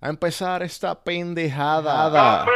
a empezar esta pendejada.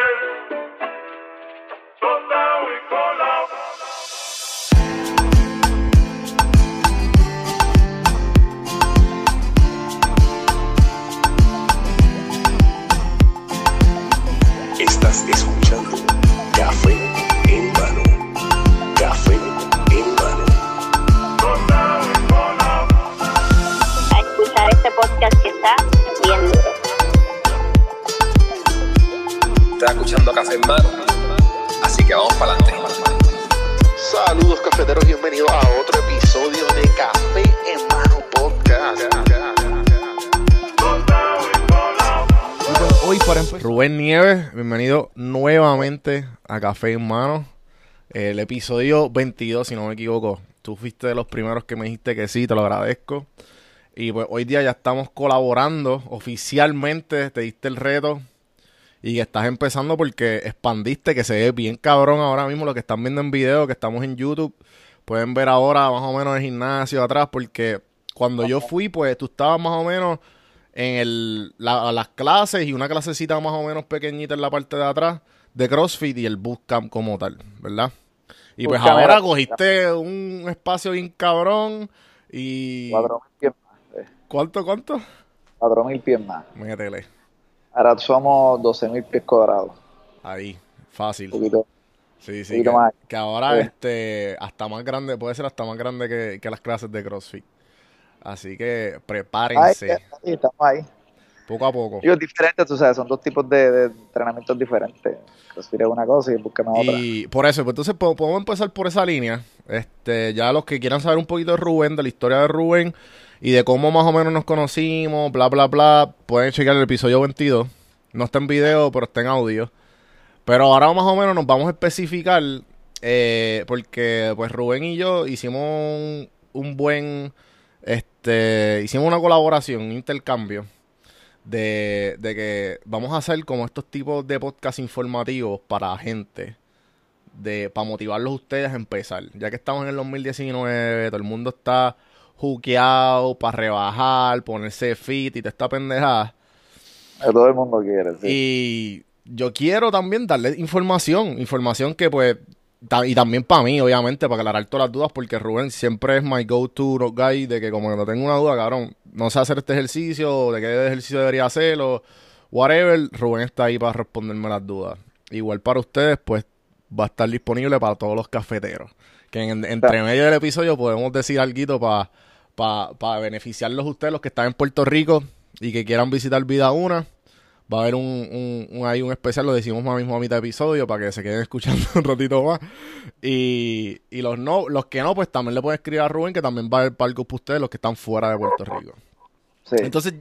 A Café en Mano. El episodio 22, si no me equivoco. Tú fuiste de los primeros que me dijiste que sí, te lo agradezco. Y pues hoy día ya estamos colaborando oficialmente, te diste el reto y estás empezando porque expandiste, que se ve bien cabrón ahora mismo lo que están viendo en video, que estamos en YouTube. Pueden ver ahora más o menos el gimnasio atrás porque cuando yo fui, pues tú estabas más o menos en el, la- las clases y una clasecita más o menos pequeñita en la parte de atrás de CrossFit y el bootcamp como tal, ¿verdad? Y pues ahora cogiste un espacio bien cabrón y... Cuatro mil pies más. eh, ¿Cuánto, cuánto? Cuatro mil pies más. Métele. Ahora somos 12 mil pies cuadrados. Ahí, fácil. Un poquito. Sí, sí, poquito que, más. que ahora Sí. este hasta más grande, puede ser hasta más grande que, que las clases de CrossFit. Así que Ahí, prepárense, ahí, estamos ahí. Poco a poco. Digo, diferentes, tú sabes, son dos tipos de, de entrenamientos diferentes. CrossFit es una cosa y búsqueme otra. Y por eso, pues entonces po- podemos empezar por esa línea. Este, ya los que quieran saber un poquito de Rubén, de la historia de Rubén y de cómo más o menos nos conocimos, bla, bla, bla, pueden checar el episodio 22. No está en video, pero está en audio. Pero ahora más o menos nos vamos a especificar, eh, porque pues Rubén y yo hicimos un, un buen, este, hicimos una colaboración, un intercambio de, de que vamos a hacer como estos tipos de podcast informativos para gente, de para motivarlos a ustedes a empezar. Ya que estamos en el 2019, todo el mundo está juqueado para rebajar, ponerse fit y te está pendejada. Que todo el mundo quiere, sí. Y yo quiero también darle información, información que pues, y también para mí, obviamente, para aclarar todas las dudas, porque Rubén siempre es my go-to guy de que como que no tengo una duda, cabrón, no sé hacer este ejercicio, o de qué ejercicio debería hacer, o whatever, Rubén está ahí para responderme las dudas. Igual para ustedes, pues, va a estar disponible para todos los cafeteros. Que en- entre medio del episodio podemos decir algo para para beneficiarlos a ustedes, los que están en Puerto Rico y que quieran visitar Vida Una. Va a haber un, un, un- ahí un especial, lo decimos más mismo a mitad de episodio para que se queden escuchando un ratito más. Y, y los no, los que no, pues también le pueden escribir a Rubén, que también va a haber palcos para ustedes, los que están fuera de Puerto Rico. Sí. Entonces,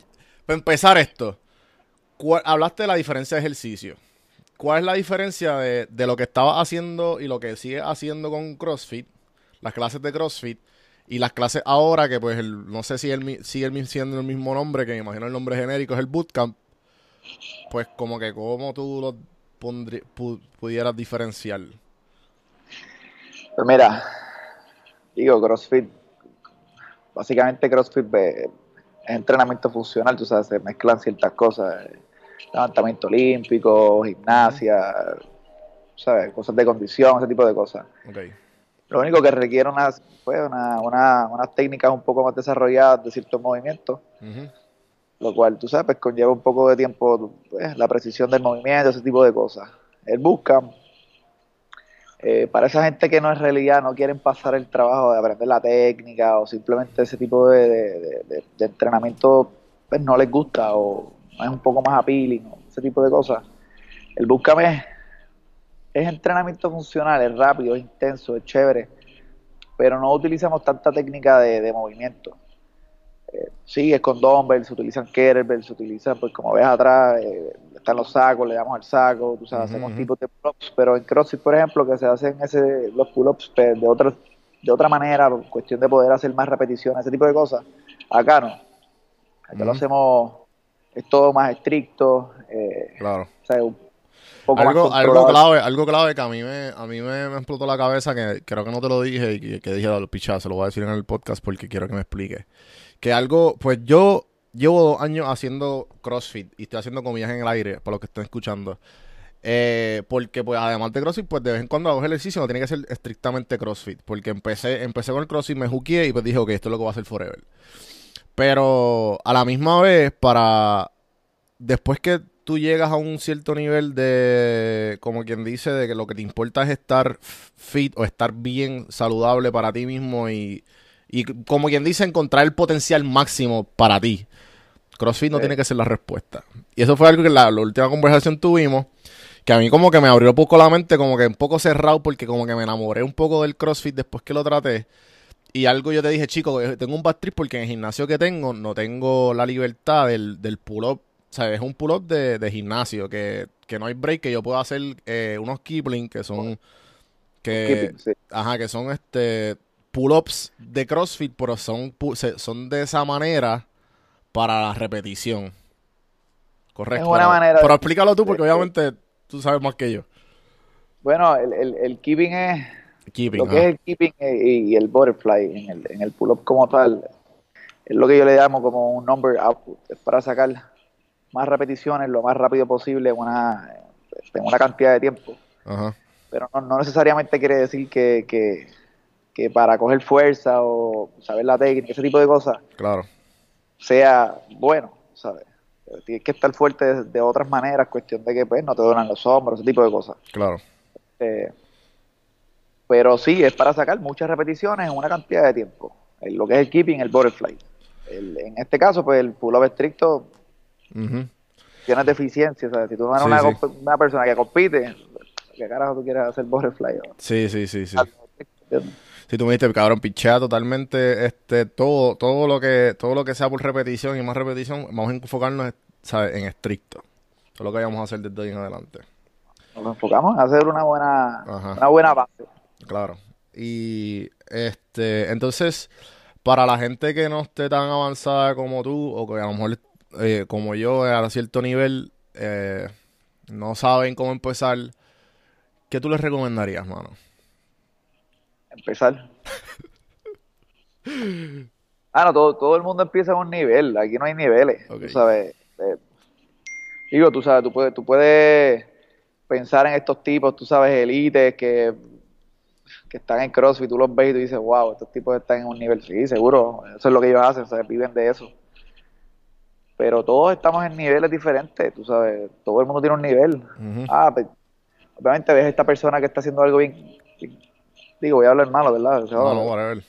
para empezar esto, ¿cuál- hablaste de la diferencia de ejercicio. ¿Cuál es la diferencia de, de lo que estabas haciendo y lo que sigues haciendo con CrossFit, las clases de CrossFit y las clases ahora, que pues el- no sé si el, sigue el siendo el mismo nombre, que me imagino el nombre genérico es el Bootcamp, pues como que cómo tú lo pondrí- pu- pudieras diferenciar. Pues mira, digo, CrossFit, básicamente CrossFit eh, es entrenamiento funcional, tú sabes, se mezclan ciertas cosas, eh, levantamiento olímpico, gimnasia, ¿sabes? Cosas de condición, ese tipo de cosas. Ok. Lo único que requiere unas, pues, una, una- unas técnicas un poco más desarrolladas de ciertos movimientos. Lo cual, tú sabes, pues, conlleva un poco de tiempo, pues, la precisión del movimiento, ese tipo de cosas. El bootcamp, eh, para esa gente que no en realidad no quieren pasar el trabajo de aprender la técnica o simplemente ese tipo de, entrenamiento pues, no les gusta o es un poco más appealing o ese tipo de cosas. El bootcamp es, es entrenamiento funcional, es rápido, es intenso, es chévere, pero no utilizamos tanta técnica de movimiento. Sí, es con dumbbells, se utilizan kettlebells, se utilizan, pues como ves atrás, eh, están los sacos, le damos al saco, tú sabes, hacemos tipos de pull-ups, pero en CrossFit, por ejemplo, que se hacen ese, los pull-ups pues, de, otra, de otra manera, por cuestión de poder hacer más repeticiones, ese tipo de cosas. Acá no. Acá lo hacemos, es todo más estricto, eh, Claro. o sea, un poco más Algo, algo clave, algo clave que a mí me, a mí me, me explotó la cabeza, que creo que no te lo dije y que, que dije a los pichazos, se lo voy a decir en el podcast porque quiero que me explique. Que algo, pues yo llevo dos años haciendo CrossFit y estoy haciendo comillas en el aire, para los que estén escuchando. Eh, porque pues además de CrossFit, pues de vez en cuando hago ejercicio, no tiene que ser estrictamente CrossFit. Porque empecé, empecé con el CrossFit, me juqueé y pues dije, ok, esto es lo que voy a hacer forever. Pero a la misma vez, para después que tú llegas a un cierto nivel de, como quien dice, de que lo que te importa es estar fit o estar bien saludable para ti mismo y, y como quien dice, encontrar el potencial máximo para ti. CrossFit no Sí. tiene que ser la respuesta. Y eso fue algo que la, la última conversación tuvimos, que a mí como que me abrió un poco la mente, como que un poco cerrado, porque como que me enamoré un poco del CrossFit después que lo traté. Y algo yo te dije, chico, eh, tengo un bad trip porque en el gimnasio que tengo no tengo la libertad del, del pull-up. O sea, es un pull-up de, de gimnasio, que, que no hay break, que yo puedo hacer eh, unos Kipling que son... Que, Keeping, sí. Ajá, que son este pull-ups de CrossFit, pero son, son de esa manera para la repetición. Correcto. Es una pero, manera pero explícalo tú, porque de- obviamente tú sabes más que yo. Bueno, el, el, el keeping es Keeping, lo que es el keeping y, y el butterfly en el, en el pull-up como tal. Es lo que yo le llamo como un number output. Es para sacar más repeticiones lo más rápido posible en una, en una cantidad de tiempo. Ajá. Pero no, no necesariamente quiere decir que, que, que para coger fuerza o saber la técnica, ese tipo de cosas, Claro. sea bueno, ¿sabes? Tienes que estar fuerte de, de otras maneras, cuestión de que pues no te duelen los hombros, ese tipo de cosas. Claro. Eh, pero sí, es para sacar muchas repeticiones en una cantidad de tiempo. El- lo que es el keeping, el butterfly. El- en este caso, pues el pull-up estricto Ujú. tiene deficiencias. ¿sabes? Si tú no eres Sí, una, sí. comp- una persona que compite, ¿qué carajo tú quieres hacer butterfly? Sí, sí, sí, sí. ¿Entiendes? Si tú me dijiste, cabrón, pichea totalmente este todo todo lo que todo lo que sea por repetición y más repetición, vamos a enfocarnos ¿sabes? en estricto. Eso es lo que vamos a hacer desde ahí en adelante. Nos enfocamos en hacer una buena, Ajá. una buena base. Claro. Y este, entonces, para la gente que no esté tan avanzada como tú, o que a lo mejor eh, como yo a cierto nivel, eh, no saben cómo empezar, ¿qué tú les recomendarías, mano? Empezar. Ah, no, todo, todo el mundo empieza en un nivel. Aquí no hay niveles. Ok. Tú sabes. eh, digo, tú sabes, tú puedes, tú puedes pensar en estos tipos, tú sabes, élites que, que están en CrossFit, tú los ves y tú dices, wow, estos tipos están en un nivel. Sí, seguro. Eso es lo que ellos hacen, ¿sabes? Viven de eso. Pero todos estamos en niveles diferentes, tú sabes. Todo el mundo tiene un nivel. Ah, pues, obviamente ves a esta persona que está haciendo algo bien. Digo, voy a hablar malo, ¿verdad? O sea, No, no, whatever.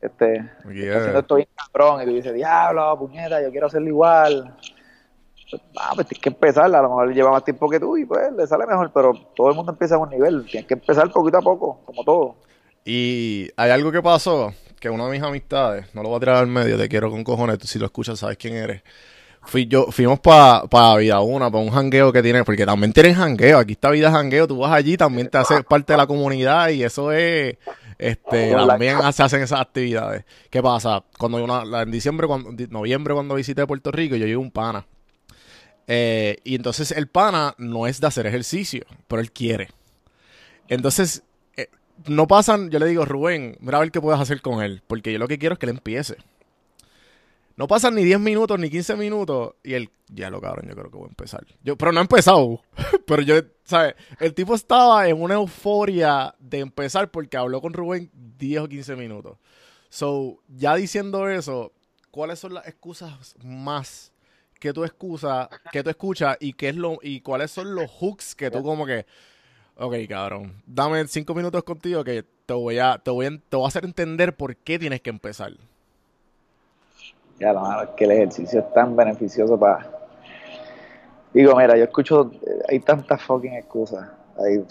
este, está haciendo es- esto bien cabrón y tú dices, diablo, puñeta, yo quiero hacerlo igual. Pues, ah, pues tienes que empezar, a lo mejor lleva más tiempo que tú y pues le sale mejor, pero todo el mundo empieza a un nivel, tienes que empezar poquito a poco, como todo. Y hay algo que pasó, que una de mis amistades, no lo voy a tirar al medio, te quiero con cojones, tú si lo escuchas sabes quién eres. Fui yo, fuimos para pa Vida Una, para un jangueo que tiene, porque también tienen jangueo, aquí está Vida Jangueo, tú vas allí, también te haces parte de la comunidad y eso es, este, también se hacen esas actividades. ¿Qué pasa? Cuando una- en diciembre, cuando, noviembre cuando visité Puerto Rico, yo llevé un pana. Eh, y entonces el pana no es de hacer ejercicio, pero él quiere. Entonces, eh, no pasan, yo le digo, Rubén, mira a ver qué puedes hacer con él, porque yo lo que quiero es que él empiece. No pasan ni 10 minutos ni 15 minutos y él, ya lo cabrón, yo creo que voy a empezar. Yo, pero no ha empezado, pero yo, ¿sabes? El tipo estaba en una euforia de empezar porque habló con Rubén 10 o 15 minutos. So, ya diciendo eso, ¿cuáles son las excusas más que tú excusas, que tú escuchas y qué es lo y cuáles son los hooks que tú como que Ok, cabrón. Dame cinco minutos contigo que te voy a, te voy a, te voy a hacer entender por qué tienes que empezar. Ya, es que el ejercicio es tan beneficioso para... Digo, mira, yo escucho, eh, hay tantas fucking excusas. Hay,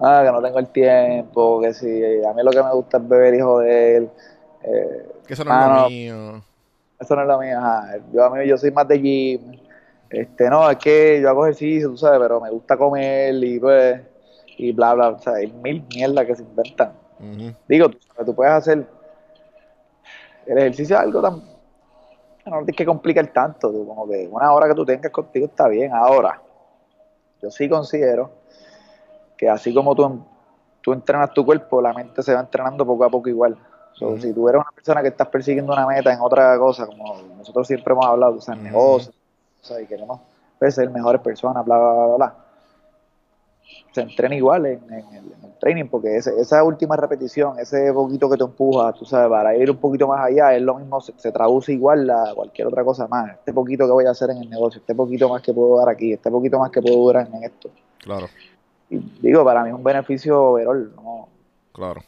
ah, que no tengo el tiempo, que si a mí lo que me gusta es beber y joder. Eh, Que eso no es lo mío. Eso no es lo mío, ajá. Yo, a mí, yo soy más de gym. Este, no, es que yo hago ejercicio, tú sabes, pero me gusta comer y pues, y bla, bla. O sea, hay mil mierdas que se inventan. Digo, tú, tú puedes hacer. El ejercicio es algo tan. No tienes que complicar tanto. tú, como que una hora que tú tengas contigo está bien. Ahora, yo sí considero que así como tú, tú entrenas tu cuerpo, la mente se va entrenando poco a poco igual. So. Si tú eres una persona que estás persiguiendo una meta en otra cosa, como nosotros siempre hemos hablado, o sea, en negocios, o sea, y queremos pues, ser mejores personas, bla, bla, bla, bla. Se entrena igual en, en el, en el training, porque ese- esa última repetición, ese poquito que te empuja, tú sabes, para ir un poquito más allá, es lo mismo, se, se traduce igual a cualquier otra cosa más. Este poquito que voy a hacer en el negocio, este poquito más que puedo dar aquí, este poquito más que puedo durar en esto. Claro, Y digo, para mí es un beneficio overall, ¿no? claro.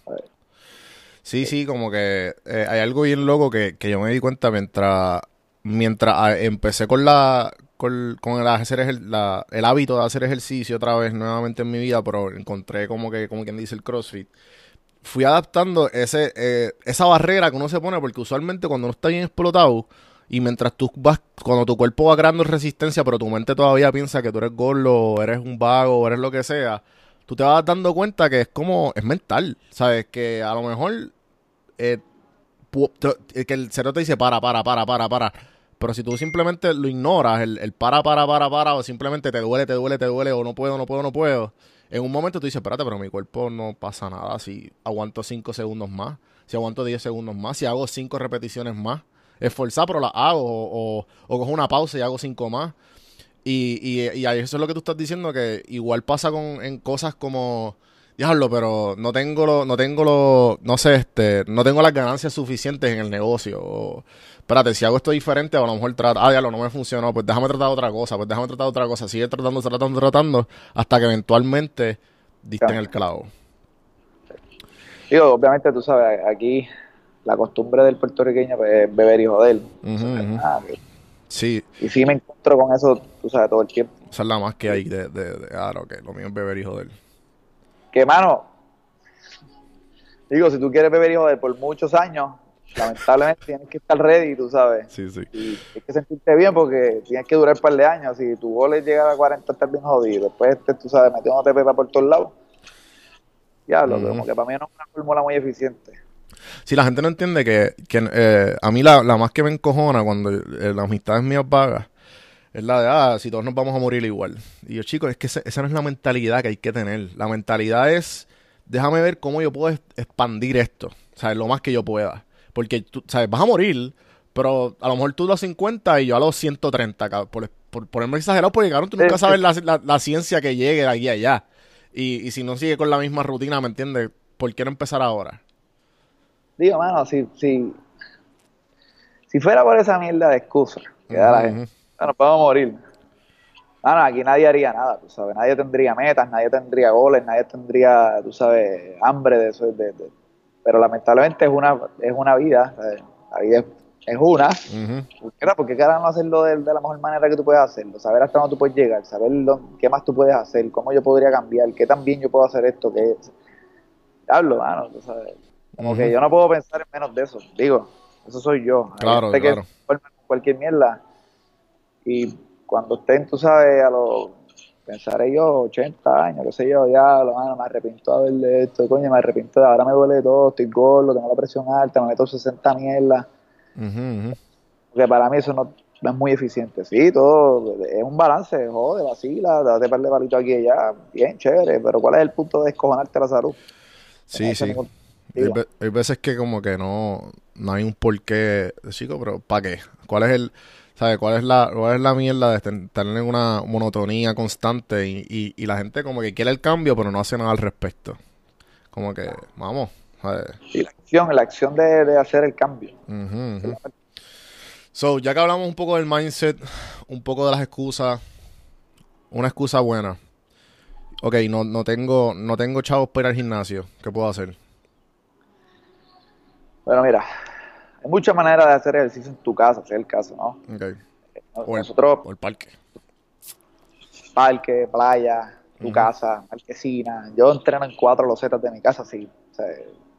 Sí, sí, como que eh, hay algo bien loco que, que yo me di cuenta mientras, mientras ah, empecé con la con, el, hacer la- el hábito de hacer ejercicio otra vez nuevamente en mi vida, pero encontré como que, como quien dice el CrossFit. Fui adaptando ese, eh, esa barrera que uno se pone, porque usualmente cuando uno está bien explotado, y mientras tú vas, cuando tu cuerpo va creando resistencia, pero tu mente todavía piensa que tú eres gordo, eres un vago, eres lo que sea, tú te vas dando cuenta que es como, es mental, ¿sabes? Que a lo mejor, eh, te- que el cerebro te dice, para, para, para, para, para. Pero si tú simplemente lo ignoras, el, el para, para, para, para, o simplemente te duele, te duele, te duele, o no puedo, no puedo, no puedo, en un momento tú dices, espérate, pero mi cuerpo no pasa nada si aguanto 5 segundos más, si aguanto 10 segundos más, si hago 5 repeticiones más, esforzar, pero las hago, o, o, o cojo una pausa y hago 5 más. Y, y, y eso es lo que tú estás diciendo, que igual pasa con en cosas como, diablo, pero no tengo lo, no tengo lo, no sé, este, no tengo las ganancias suficientes en el negocio. Espérate, si hago esto diferente, a lo mejor trata, ah, diablo, no me funcionó, pues déjame tratar otra cosa, pues déjame tratar otra cosa, sigue tratando, tratando, tratando, hasta que eventualmente diste en el clavo. Digo, obviamente tú sabes, aquí la costumbre del puertorriqueño pues, es beber y joder. Ah, Sí, y sí me encuentro con eso, tú sabes, todo el tiempo. esa es la más que hay de, de, de ah, no, que lo mío es beber y joder. Que, mano, digo, si tú quieres beber y joder por muchos años, lamentablemente tienes que estar ready, tú sabes. Sí, sí. Y tienes que sentirte bien porque tienes que durar un par de años. Si tu gol es llegar a 40, estás bien jodido. Después, este, tú sabes, metiéndote pepa por todos lados. Diablo, Ujú. como que para mí no es una fórmula muy eficiente. Si la gente no entiende que, que, eh, a mí la, la más que me encojona cuando eh, las amistades mías vagas es la de, ah, si todos nos vamos a morir igual. Y yo, chicos, es que ese- esa no es la mentalidad que hay que tener. La mentalidad es, déjame ver cómo yo puedo es- expandir esto, ¿sabes? Lo más que yo pueda. Porque, tú, ¿sabes? Vas a morir, pero a lo mejor tú a los 50 y yo a los 130, cabrón, por, por ponerme exagerado, porque, cabrón, tú nunca sabes la, la- la ciencia que llegue de aquí a allá. Y, y si no sigue con la misma rutina, ¿me entiendes? ¿Por qué no empezar ahora? Digo, mano, si, si, si fuera por esa mierda de excusa que da la Ujú, gente, bueno, podemos morir. Mano, aquí nadie haría nada, tú sabes. Nadie tendría metas, nadie tendría goles, nadie tendría, tú sabes, hambre de eso. de- de- pero lamentablemente es una, es una vida, ¿sabes? la vida es, es una. Ujú. ¿Por qué, no? ¿Por qué carajo no hacerlo de, de la mejor manera que tú puedes hacerlo? Saber hasta dónde tú puedes llegar, saber dónde- qué más tú puedes hacer, cómo yo podría cambiar, qué tan bien yo puedo hacer esto, qué Hablo, mano, tú sabes. Como Ujú. que yo no puedo pensar en menos de eso. Digo, eso soy yo. Claro, que claro. con cualquier mierda. Y cuando estén, tú sabes, a los. Pensaré yo, 80 años, qué sé yo, diablo, mano, me arrepiento de haberle esto, coño, me arrepiento de ahora me duele todo, estoy gordo, tengo la presión alta, me meto 60 mierdas. Ujú, ujú. Porque para mí eso no, no es muy eficiente. Sí, todo es un balance, jode, vacila, date par de palitos aquí y allá, bien, chévere, pero ¿cuál es el punto de escojonarte la salud? Sí, sí. ningún hay veces que como que no, no hay un porqué, chico, pero ¿para qué? ¿Cuál es el, sabe, cuál es la, cuál es la mierda de estar en una monotonía constante y, y, y la gente como que quiere el cambio pero no hace nada al respecto? Como que, vamos, ¿sabes? Sí, la acción, la acción de, de hacer el cambio. So, ya que hablamos un poco del mindset, un poco de las excusas, una excusa buena. Ok, no, no tengo, no tengo chavos para ir al gimnasio. ¿Qué puedo hacer? Bueno, mira, hay muchas maneras de hacer ejercicio en tu casa, si es el caso, ¿no? Ok. O el, Nosotros, o el parque. parque, playa, tu casa, marquesina. Yo entreno en cuatro losetas de mi casa, si, o sea,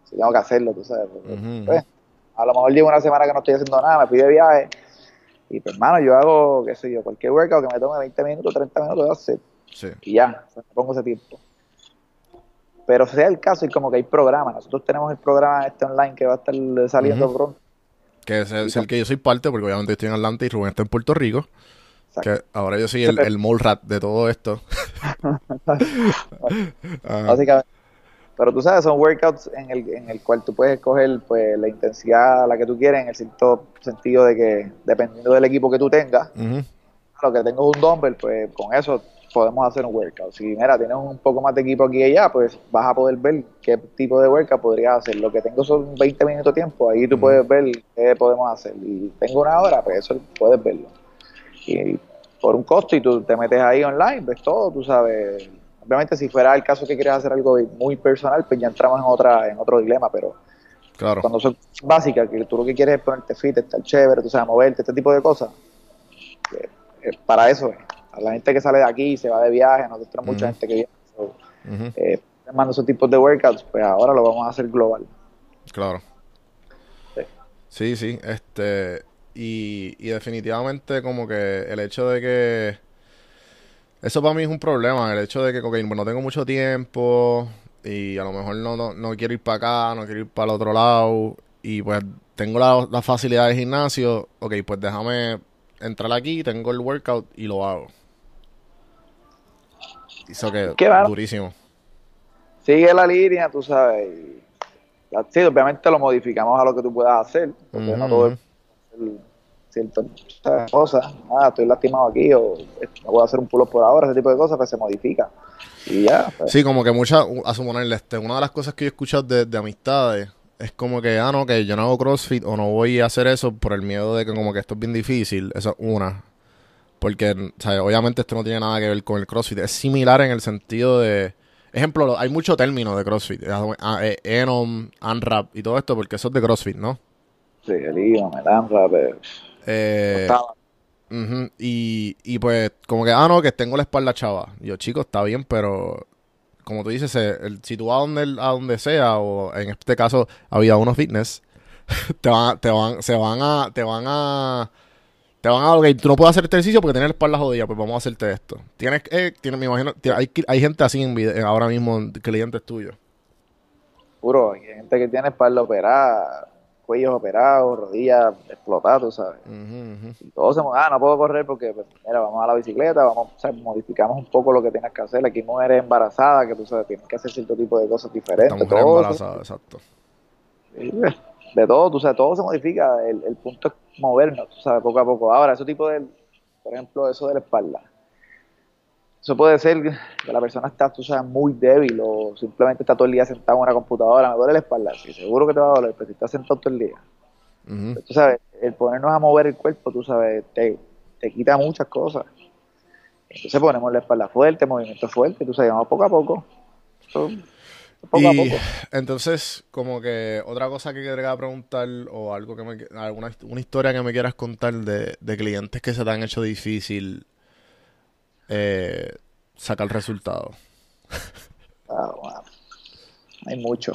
si tengo que hacerlo, tú sabes. Ujú, pues, a lo mejor llevo una semana que no estoy haciendo nada, me fui de viaje. Y pues, hermano, yo hago, qué sé yo, cualquier workout que me tome 20 minutos, 30 minutos, yo hacer. Sí. y ya, o sea, me pongo ese tiempo. Pero sea el caso, y como que hay programas, nosotros tenemos el programa este online que va a estar saliendo pronto. Que es el, es el que yo soy parte, porque obviamente estoy en Atlanta y Rubén está en Puerto Rico. Que ahora yo soy el, el mole rat de todo esto. Ah, Básicamente, Pero tú sabes, son workouts en el, en el cual tú puedes escoger pues, la intensidad a la que tú quieres, en el cierto sentido de que dependiendo del equipo que tú tengas, Ujú. lo que tengo es un dumbbell, pues con eso podemos hacer un workout. Si mira, tienes un poco más de equipo aquí y allá, pues vas a poder ver qué tipo de workout podrías hacer. Lo que tengo son 20 minutos de tiempo, ahí tú puedes ver qué podemos hacer. Y tengo una hora, pues eso puedes verlo. Y por un costo y tú te metes ahí online, ves todo, tú sabes. Obviamente si fuera el caso que quieres hacer algo muy personal, pues ya entramos en otra en otro dilema, pero Claro. cuando son básicas, que tú lo que quieres es ponerte fit, estar chévere, tú sabes, moverte, este tipo de cosas, eh, eh, para eso es. A la gente que sale de aquí, se va de viaje, nosotros tenemos mucha Ujú. gente que viaja, so, eh, mando esos tipos de workouts, pues ahora lo vamos a hacer global. Claro. Sí. Sí, sí, este, y, y definitivamente como que el hecho de que, eso para mí es un problema, el hecho de que ok, no tengo mucho tiempo y a lo mejor no, no, no quiero ir para acá, no quiero ir para el otro lado y pues tengo la, la facilidad del gimnasio, ok, pues déjame entrar aquí, tengo el workout y lo hago. Eso que, Qué durísimo. Sigue la línea, tú sabes, sí, obviamente lo modificamos a lo que tú puedas hacer, porque Ujú, no todo es ciertas cosas, ah, estoy lastimado aquí, o no puedo hacer un pull-up por ahora, ese tipo de cosas, pues se modifica. Y ya, pues, Sí, como que muchas, a suponerle, este, una de las cosas que yo he escuchado de, de amistades es como que, ah, no, que yo no hago CrossFit o no voy a hacer eso por el miedo de que como que esto es bien difícil. Eso es una. Porque, sea, obviamente esto no tiene nada que ver con el CrossFit. Es similar en el sentido de... Ejemplo, lo- hay muchos términos de CrossFit. Ah, eh, Enom, ANRAP y todo esto porque eso es de CrossFit, ¿no? sí, el IVA, melanra, pues, Eh, estaba- Ujú, Y, y pues, como que, ah, no, que tengo la espalda chava. Y yo, chico, está bien, pero como tú dices, eh, el, si tú vas a donde, a donde sea, o en este caso, a Vida Uno Fitness, te van, te van, se van a, te van a, te van a, ok, tú no puedes hacer este ejercicio porque tienes la espalda jodida, pues vamos a hacerte esto. Tienes, eh, tienes, me imagino, hay, hay gente así en ahora mismo, clientes tuyos. Puro, hay gente que tiene espalda operada, cuellos operados, rodillas explotadas, tú sabes. Ujú. Y todos se ah, no puedo correr porque, pues, mira, vamos a la bicicleta, vamos, o sea, modificamos un poco lo que tienes que hacer. Aquí mujeres embarazadas que tú sabes, tienen que hacer cierto tipo de cosas diferentes. Esta mujer todo embarazada, exacto. sí, de todo, tú sabes, todo se modifica. El, el punto es movernos, tú sabes, poco a poco. Ahora, ese tipo de, por ejemplo, eso de la espalda. Eso puede ser que la persona está, tú sabes, muy débil o simplemente está todo el día sentado en una computadora, me duele la espalda. Sí, seguro que te va a doler, pero si estás sentado todo el día. Ujú. tú sabes, el ponernos a mover el cuerpo, tú sabes, te, te quita muchas cosas. Entonces ponemos la espalda fuerte, movimiento fuerte, tú sabes, vamos poco a poco. Poco a y poco. entonces, como que otra cosa que quería preguntar o algo que me, alguna una historia que me quieras contar de, de clientes que se te han hecho difícil eh, sacar resultados. Ah, bueno. Hay mucho.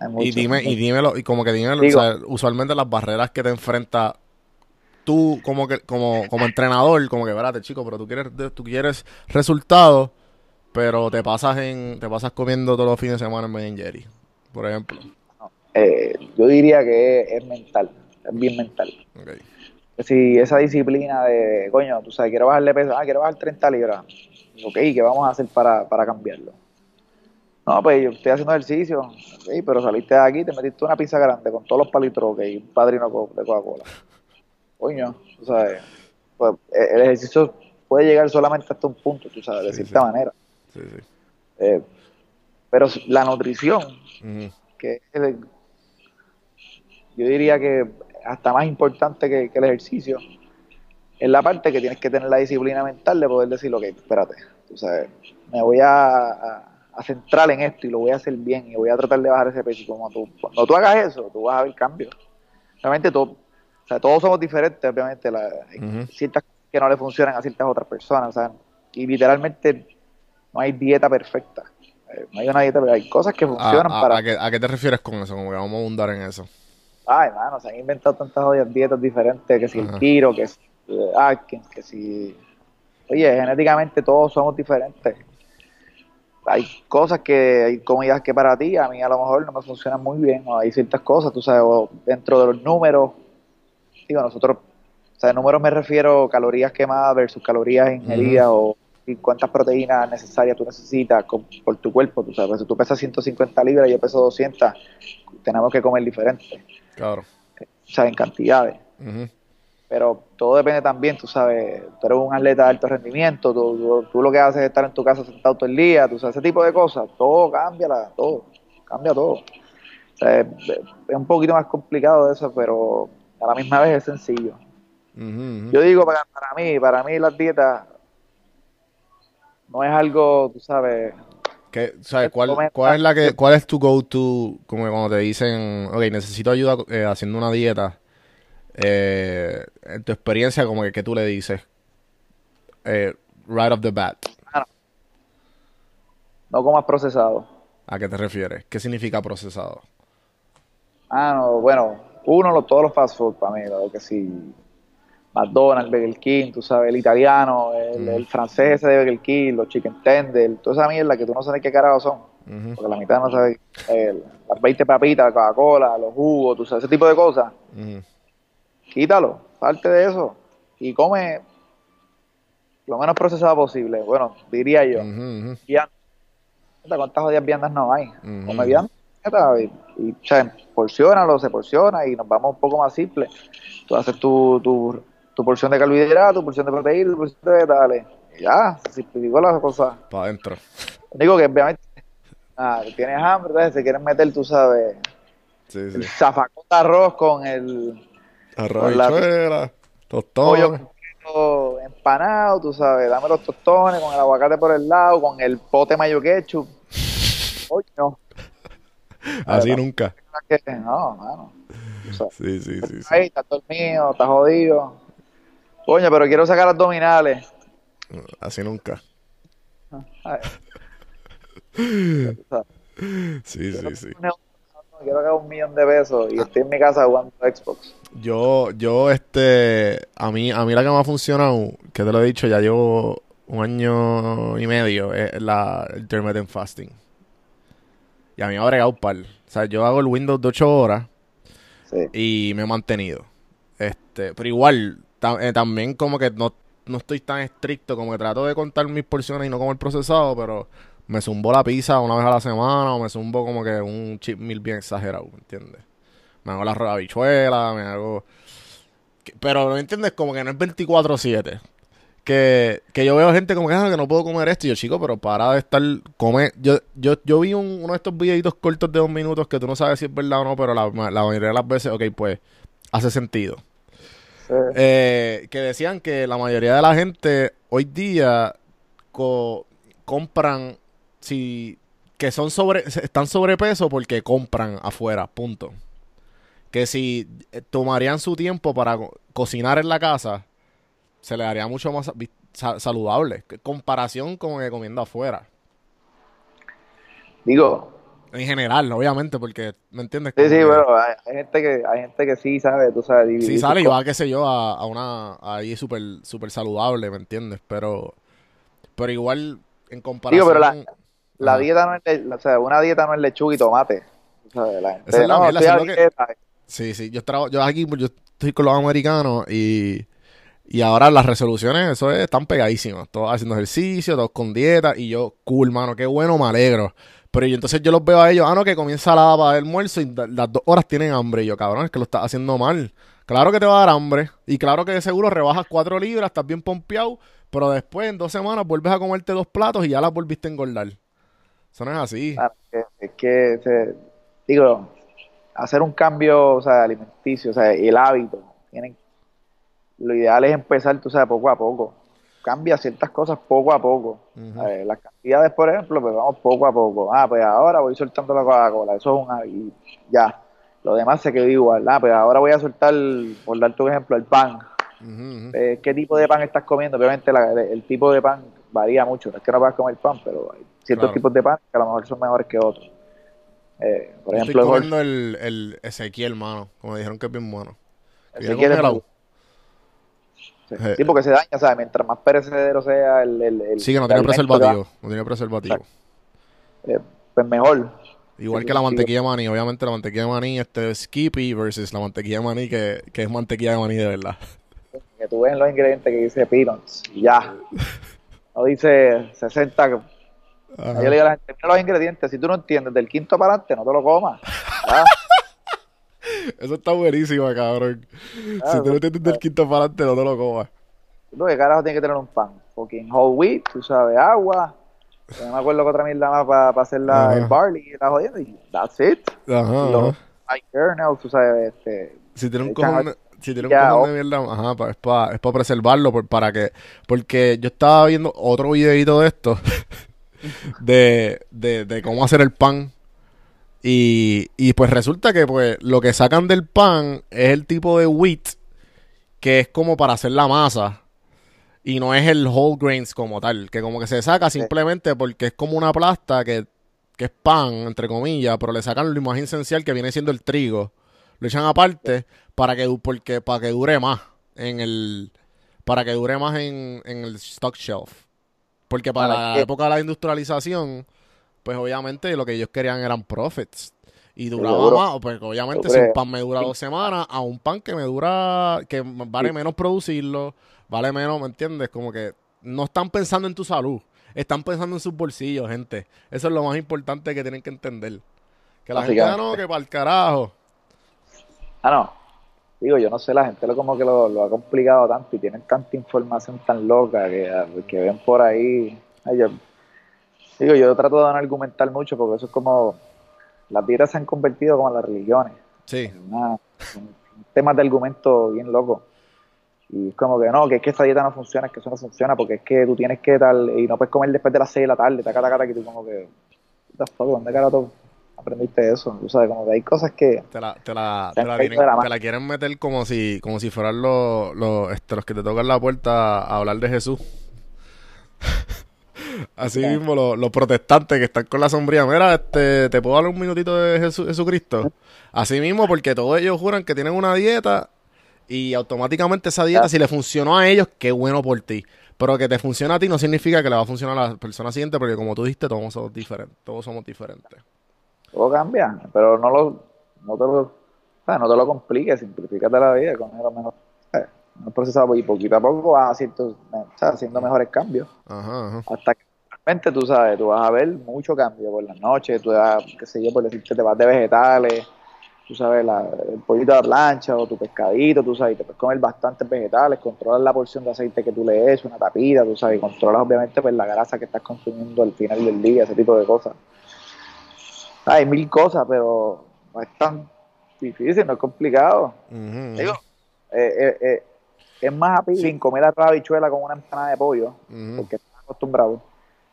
Hay mucho. Y dime, y dímelo, y como que dímelo, Digo- o sea, usualmente las barreras que te enfrenta tú como que, como, como entrenador, como que, espérate, chico, pero tú quieres, tú quieres resultados, pero te pasas en, te pasas comiendo todos los fines de semana en Ben Jerry, por ejemplo. Eh, yo diría que es, es mental, es bien mental. Ok. Si esa disciplina de, coño, tú sabes, quiero bajarle peso, ah, quiero bajar 30 libras. Ok, ¿qué vamos a hacer para, para cambiarlo? No, pues yo estoy haciendo ejercicio, pero saliste de aquí, te metiste una pizza grande con todos los palitos, ok, un padrino de Coca-Cola. Coño, tú sabes, pues eh, el ejercicio puede llegar solamente hasta un punto, tú sabes, de Sí, cierta sí. manera. Sí, sí. Eh, pero la nutrición, que es yo diría que hasta más importante que, que el ejercicio, es la parte que tienes que tener la disciplina mental de poder decir, ok, espérate, tú sabes, me voy a, a- a centrar en esto y lo voy a hacer bien y voy a tratar de bajar ese peso. Como tú, cuando tú hagas eso, tú vas a ver cambios. Realmente todo, o sea, todos somos diferentes, obviamente, la, hay Ujú. ciertas cosas que no le funcionan a ciertas otras personas, sea, y literalmente no hay dieta perfecta. Eh, No hay una dieta, pero hay cosas que ¿A, funcionan a- para... a qué, a qué te refieres con eso? Como que vamos a abundar en eso. Ay, mano, se han inventado tantas dietas diferentes, que si Ajá. el tiro, que si eh, Atkins, que si... Oye, genéticamente todos somos diferentes. Hay cosas que, hay comidas que para ti, a mí a lo mejor no me funcionan muy bien, o hay ciertas cosas, tú sabes, o dentro de los números, digo, nosotros, o sea, números me refiero a calorías quemadas versus calorías ingeridas, o y cuántas proteínas necesarias tú necesitas con- por tu cuerpo, tú sabes, si tú pesas 150 libras y yo peso 200, tenemos que comer diferente, Claro. o sea, en cantidades. Pero todo depende también, tú sabes, tú eres un atleta de alto rendimiento, tú, tú- tú lo que haces es estar en tu casa sentado todo el día, tú sabes, ese tipo de cosas, todo cambia, todo, cambia todo. O sea, es, es un poquito más complicado de eso, pero a la misma vez es sencillo. Ujú. Yo digo, para, para mí, para mí las dietas no es algo, tú sabes, ¿Qué- sabes, Es cuál, cuál es la que, cuál es tu go-to, como cuando te dicen, ok, necesito ayuda eh, haciendo una dieta? Eh, en tu experiencia, como que, ¿qué tú le dices? Eh, right off the bat. no comas procesado. ¿A qué te refieres? ¿Qué significa procesado? Ah, no, bueno, uno, lo- todos los fast food para mí, lo que sí, McDonald's, Burger King, tú sabes, el italiano, el, Mm. el francés ese de Burger King, los chicken tender, toda esa mierda que tú no sabes qué carajo son, porque la mitad no sabe, eh, las 20 papitas, la Coca-Cola, los jugos, tú sabes, ese tipo de cosas, quítalo, parte de eso y come lo menos procesado posible, bueno, diría yo, viandas. ¿Cuántas jodidas viandas no hay? Come viandas y, y, o sea, porciónalo, se porciona y nos vamos un poco más simple. Tú haces tu, tu, tu porción de carbohidratos, tu porción de proteína, tu porción de vegetales. Y ya, se simplificó la cosa. Para adentro. Digo que obviamente ah, tienes hambre, entonces se quieren meter, tú sabes, Sí, el sí. zafacón de arroz con el Arroz, Con pollo tostones. completo empanado, tú sabes, dame los tostones con el aguacate por el lado, con el pote mayo ketchup. Oye, no, Así nunca. no, mano. O sea, Sí, sí, sí. sí. ahí estás dormido, estás jodido. Coño, pero quiero sacar abdominales. Así nunca. Ay. O sea, Sí, sí, sí. Quiero sacar un millón de pesos y estoy en mi casa jugando Xbox. Yo, yo, este, a mí, a mí la que me ha funcionado, que te lo he dicho, ya llevo un año y medio, es la el intermittent fasting. Y a mí me ha bregado un par. O sea, yo hago el Windows de 8 horas Sí. y me he mantenido. Este, pero igual, también como que no, no estoy tan estricto, como que trato de contar mis porciones y no comer procesado, pero me zumbo la pizza una vez a la semana o me zumbo como que un chip meal bien exagerado, ¿me entiendes? Me hago la habichuela, me hago... Pero, ¿me entiendes? Como que no es 24-7. Que, que yo veo gente como que, "Ah, que no puedo comer esto. Y yo, chico, pero para de estar... Come... Yo, yo, yo vi un- uno de estos videitos cortos de dos minutos que tú no sabes si es verdad o no, pero la, la mayoría de las veces, ok, pues, hace sentido. Sí. Eh, que decían que la mayoría de la gente hoy día co- compran si que son sobre están sobrepeso porque compran afuera, punto. Que si eh, tomarían su tiempo para co- cocinar en la casa, se le daría mucho más saludable. Comparación con que comiendo afuera. Digo, En general, obviamente, porque, ¿me entiendes? sí, Como sí, que- pero hay, hay gente que hay gente que sí sabe, tú sabes, dividir Sí, sale y va, qué sé yo, a, a una ahí súper super saludable, ¿me entiendes? Pero pero igual en comparación Digo, pero la, la dieta no es, le- o sea, una dieta no es lechuga y tomate. la gente, Esa es la no, mierda, estoy eso a es lo que- dieta. Sí, sí, yo trabajo, yo aquí yo estoy con los americanos y y ahora las resoluciones, eso es, están pegadísimas, todos haciendo ejercicio, todos con dieta y yo, cool, mano, qué bueno, me alegro. Pero yo entonces yo los veo a ellos, ah, no, que comienza la para el almuerzo y las dos horas tienen hambre. Y yo, cabrón, es que lo estás haciendo mal. Claro que te va a dar hambre. Y claro que de seguro rebajas cuatro libras, estás bien pompeado. Pero después, en dos semanas, vuelves a comerte dos platos y ya las volviste a engordar. Eso no es así. Es que, se- digo, hacer un cambio, o sea, alimenticio, o sea, el hábito, lo ideal es empezar, tú sabes, poco a poco. Cambia ciertas cosas poco a poco. Eh, las cantidades, por ejemplo, pues vamos poco a poco. Ah, pues ahora voy soltando la Coca-Cola, eso es un y ya. Lo demás se quedó igual. Ah, pues ahora voy a soltar, por darte un ejemplo, el pan. Eh, ¿Qué tipo de pan estás comiendo? Obviamente la- el tipo de pan varía mucho. No es que no puedas comer pan, pero hay ciertos Claro. tipos de pan que a lo mejor son mejores que otros. Eh, por Yo ejemplo, estoy el comiendo el, el Ezequiel, mano. Como dijeron que es bien bueno. Sí, Eh. sí, porque se daña, ¿sabes? Mientras más perecedero sea el, el, el- Sí, que no tiene preservativo. No tiene preservativo. eh, pues mejor. Igual Sí, que la mantequilla de maní. Obviamente la mantequilla de maní este es Skippy versus la mantequilla de maní que, que es mantequilla de maní de verdad. Que tú ves en los ingredientes que dice peanuts ya. no dice 60. Ajá. Yo le digo a la gente, mira los ingredientes, si tú no entiendes del quinto para adelante, no te lo comas. Ah, Eso está buenísimo, cabrón. si tú no entiendes del quinto para adelante, no te lo comas. Tú, ¿Qué carajo tiene que tener un pan? Fucking whole wheat, tú sabes, agua. No me acuerdo que otra mierda más para hacer la, Ajá. el barley y la jodienda. Y that's it. Ajá. Y los ajá. high kernels, tú sabes, este. Si tiene un cojón, si tiene un cojón o- de mierda, ajá, pa- es para es pa preservarlo, por- para que, porque yo estaba viendo otro videito de esto, de, de, de cómo hacer el pan, y, y pues resulta que pues lo que sacan del pan es el tipo de wheat que es como para hacer la masa, y no es el whole grains como tal, que como que se saca simplemente porque es como una plasta que, que es pan, entre comillas, pero le sacan lo más esencial que viene siendo el trigo. Lo echan aparte para que porque para que dure más en el para que dure más en, en el stock shelf. Porque para Para la época de la industrialización pues obviamente lo que ellos querían eran profits y duraba Seguro. más pues obviamente si un pan me dura dos semanas a un pan que me dura que vale menos producirlo vale menos ¿me entiendes? como que no están pensando en tu salud están pensando en sus bolsillos gente eso es lo más importante que tienen que entender que la gente ah, no que para el carajo Ah, no. Digo, yo no sé, la gente lo como que lo, lo ha complicado tanto y tienen tanta información tan loca que, que ven por ahí. Ay, yo- digo, yo trato de no argumentar mucho porque eso es como. Las dietas se han convertido como las religiones. sí Una, un- temas de argumento bien loco. Y es como que no, que es que esa dieta no funciona, es que eso no funciona, porque es que tú tienes que tal, y no puedes comer después de las 6 de la tarde, taca, taca, taca, y tú como que, ¿dónde carajo aprendiste eso? Tú sabes, como que hay cosas que, Te la, te la, te tienen- la te la quieren meter como si, como si fueran los, los, este, los que te tocan la puerta a hablar de Jesús. Así mismo los, los protestantes que están con la sombría. Mira, este, ¿te puedo hablar un minutito de Jesús, Jesucristo? Así mismo porque todos ellos juran que tienen una dieta y automáticamente esa dieta, si le funcionó a ellos, qué bueno por ti. Pero que te funciona a ti no significa que le va a funcionar a la persona siguiente porque como tú dijiste, todos somos diferentes. Todos somos diferentes. todo cambia, pero no lo, no te lo, o sea, no te lo compliques, simplifícate la vida, con lo mejor, eh, no procesado y poquito a poco vas haciendo, o sea, haciendo mejores cambios. Ajá, ajá. hasta que realmente tú sabes, tú vas a ver mucho cambio por las noches, tú vas, qué sé yo, por decirte, te vas de vegetales, tú sabes, la- el pollito a la plancha o tu pescadito, tú sabes, te puedes comer bastantes vegetales, controlas la porción de aceite que tú le echas, una tapita, tú sabes, y controlas obviamente pues la grasa que estás consumiendo al final del día, ese tipo de cosas. Hay mil cosas, pero no es tan difícil, no es complicado. Digo, eh, eh, eh, es más appealing comer arroz de habichuela con una empanada de pollo, porque estás acostumbrado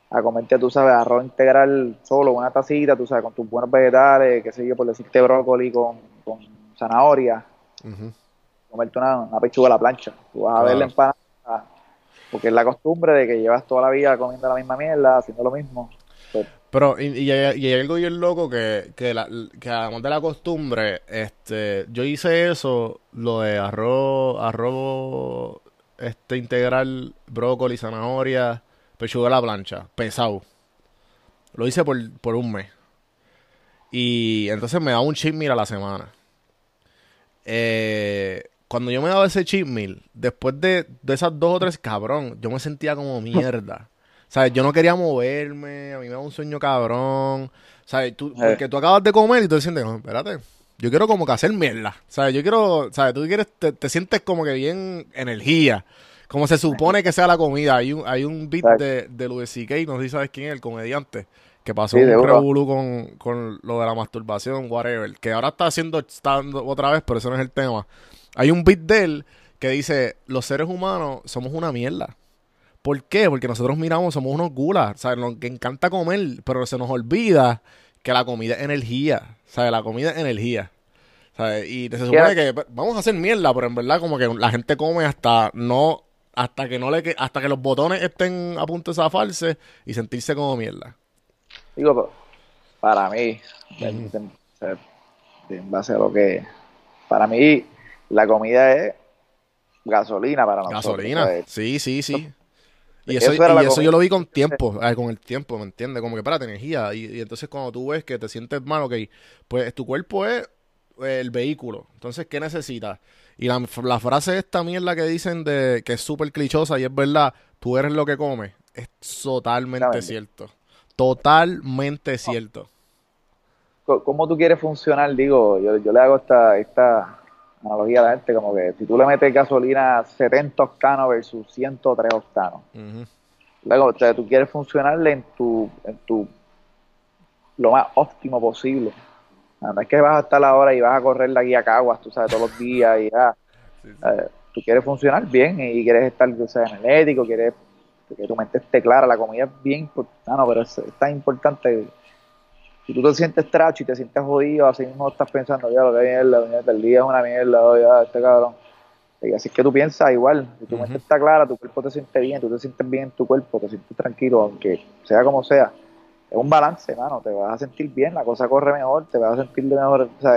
a comerte, tú sabes, arroz integral solo, una tacita, tú sabes, con tus buenos vegetales, qué sé yo, por decirte brócoli con, con zanahoria, comerte una, una pechuga a la plancha. Tú vas a ver la empanada, porque es la costumbre de que llevas toda la vida comiendo la misma mierda, haciendo lo mismo. Pues, Pero, y, y hay algo bien loco que, que, la, que además de la costumbre, este, yo hice eso, lo de arroz, arroz, este, integral, brócoli, zanahoria, pechuga a la plancha, pesado. Lo hice por, por un mes. Y entonces me daba un cheat meal a la semana. Eh, cuando yo me daba ese cheat meal, después de, de esas dos o tres, cabrón, yo me sentía como mierda. ¿Sabes? Yo no quería moverme, a mí me daba un sueño cabrón. ¿Sabes? Tú, Eh. porque tú acabas de comer y tú sientes, "No, espérate, yo quiero como que hacer mierda. ¿Sabes? Yo quiero, ¿sabes? Tú quieres, te, te sientes como que bien energía. Como se supone que sea la comida. Hay un, hay un beat Exacto. de, de Louis C.K., no sé si sabes quién es, el comediante, que pasó Sí, un revolú con, con lo de la masturbación, whatever. Que ahora está haciendo stand otra vez, pero eso no es el tema. Hay un beat de él que dice, los seres humanos somos una mierda. ¿Por qué? Porque nosotros miramos, somos unos gulas, ¿sabes? Nos encanta comer, pero se nos olvida que la comida es energía, ¿sabes? La comida es energía. ¿sabes? Y se supone que pues, vamos a hacer mierda, pero en verdad como que la gente come hasta no hasta que no le que- hasta que los botones estén a punto de zafarse y sentirse como mierda. Digo, para mí, en, en- en base a lo que para mí la comida es gasolina para nosotros. Gasolina. ¿sabes? Sí, sí, sí. Y Eso y eso yo lo vi con tiempo, eh, con el tiempo, ¿me entiendes? Como que espérate, energía. Y, y entonces cuando tú ves que te sientes mal, ok, pues tu cuerpo es el vehículo. Entonces, ¿qué necesitas? Y la, la frase esta mierda que dicen de que es súper clichosa y es verdad, tú eres lo que comes, es totalmente cierto. Totalmente cierto. ¿Cómo tú quieres funcionar? Digo, yo, yo le hago esta, esta analogía a la gente, como que si tú le metes gasolina 70 octanos versus 103 octanos, luego o sea, tú quieres funcionarle en tu, en tu lo más óptimo posible. No es que vas a estar ahora y vas a correr la guía Caguas, tú sabes, todos los días y ya. Eh, tú quieres funcionar bien y quieres estar o sea, energético, quieres que tu mente esté clara, la comida es bien importante, no, pero es, es tan importante. Si tú te sientes tracho y te sientes jodido, así mismo estás pensando, ya lo que mierda, mierda, el día es una mierda, oh, ya, este cabrón. Y así es que tú piensas igual, si tu mente está clara, tu cuerpo te siente bien, tú te sientes bien en tu cuerpo, te sientes tranquilo, aunque sea como sea. Es un balance, mano, te vas a sentir bien, la cosa corre mejor, te vas a sentir de mejor, o sea,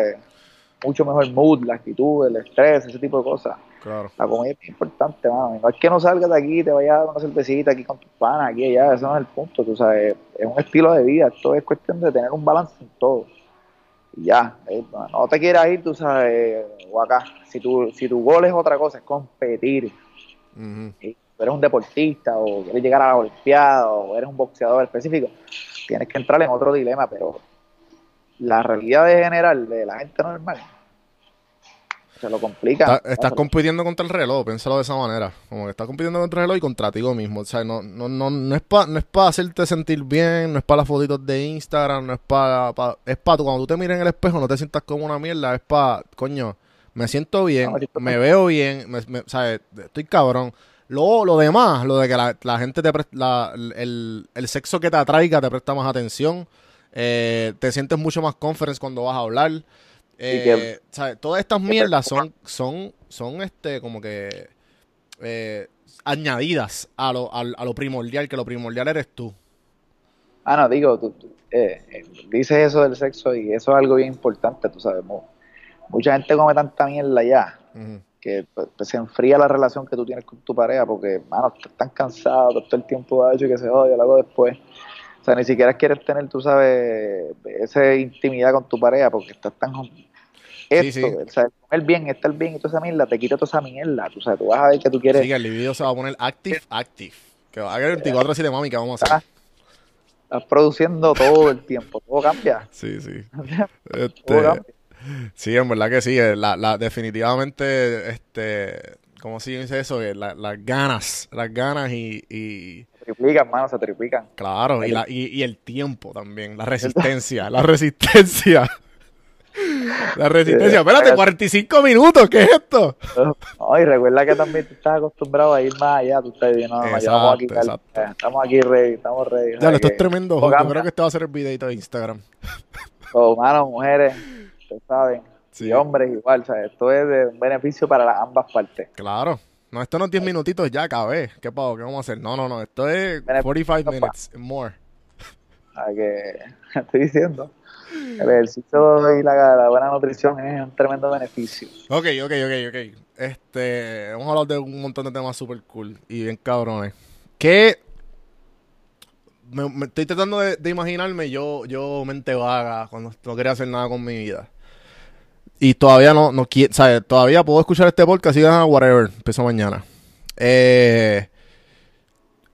mucho mejor mood, la actitud, el estrés, ese tipo de cosas. Claro. La comida es importante, mano. No es que no salgas de aquí y te vayas a dar una cervecita aquí con tus panas, aquí allá, eso no es el punto, tú sabes. Es un estilo de vida, esto es cuestión de tener un balance en todo. Y ya, eh, no te quieras ir, tú sabes, o acá. Si tu, si tu gol es otra cosa, es competir. Tú eres un deportista o quieres llegar a la Olimpiada o eres un boxeador específico, tienes que entrar en otro dilema, pero la realidad de general de la gente normal se lo complica. Está- ¿no? estás compitiendo contra el reloj, piénsalo de esa manera. Como que estás compitiendo contra el reloj y contra ti mismo. O sea, no, no, no, no es para no es pa hacerte sentir bien, no es para las fotitos de Instagram, no es para... es para tú, cuando tú te mires en el espejo no te sientas como una mierda, es para, coño, me siento bien, No, me veo bien, me, me- ¿sabes? Estoy cabrón. Lo, lo demás, lo de que la, la gente te presta, la- el, el sexo que te atraiga te presta más atención, eh, te sientes mucho más conference cuando vas a hablar. Eh, ¿sabes? Todas estas mierdas son, son, son este, como que eh, añadidas a lo, a, a lo primordial, que lo primordial eres tú. Ah, no, digo, tú, tú, eh, dices eso del sexo y eso es algo bien importante, tú sabes. mu- mucha gente come tanta mierda ya Ujú. Que pues, se enfría la relación que tú tienes con tu pareja porque, mano, estás tan cansado, todo el tiempo ha hecho que se odia, lo hago después. O sea, ni siquiera quieres tener, tú sabes, esa intimidad con tu pareja porque estás tan... Esto, sí. o sea, comer bien, estar bien y toda esa mierda, te quita toda esa mierda. Tú sabes, tú vas a ver que tú quieres... Sí, que el libido se va a poner active, active. Que va a haber 24 7 mami, que vamos a hacer? Estás produciendo todo el tiempo, todo cambia. Sí, sí. todo Este, cambia. Sí, en verdad que sí. eh, La, la, definitivamente, este, ¿cómo se dice eso? Eh, la- las ganas, las ganas y, y Se triplican, mano, se triplican. claro, y, la, y, y el tiempo también, la resistencia, la resistencia. La resistencia. Espérate, 45 minutos, ¿qué es esto? No, y recuerda que también tú estás acostumbrado a ir más allá, tú estás diciendo, no, Exacto, aquí, eh, estamos aquí ready, estamos ready. Ya, esto que es tremendo. Yo creo que este va a ser el videito de Instagram. Todo, mano, mujeres, ustedes saben, Sí. y hombres igual, o sea, esto es de un beneficio para las ambas partes. Claro. No, esto no es 10 minutitos ya, acabé. ¿Qué pago? ¿Qué vamos a hacer? No, no, no. Esto es Beneficio 45 pa- minutes and more. O sea, que estoy diciendo, el ejercicio y la, la buena nutrición es un tremendo beneficio. Ok, ok, ok, ok. Este, hemos hablado de un montón de temas super cool y bien cabrones. ¿Qué? Me, me estoy tratando de, de imaginarme yo, yo mente vaga cuando no quería hacer nada con mi vida. Y todavía no, no quiero, ¿sabes? Todavía puedo escuchar este podcast y ah, whatever, empezó mañana. Eh,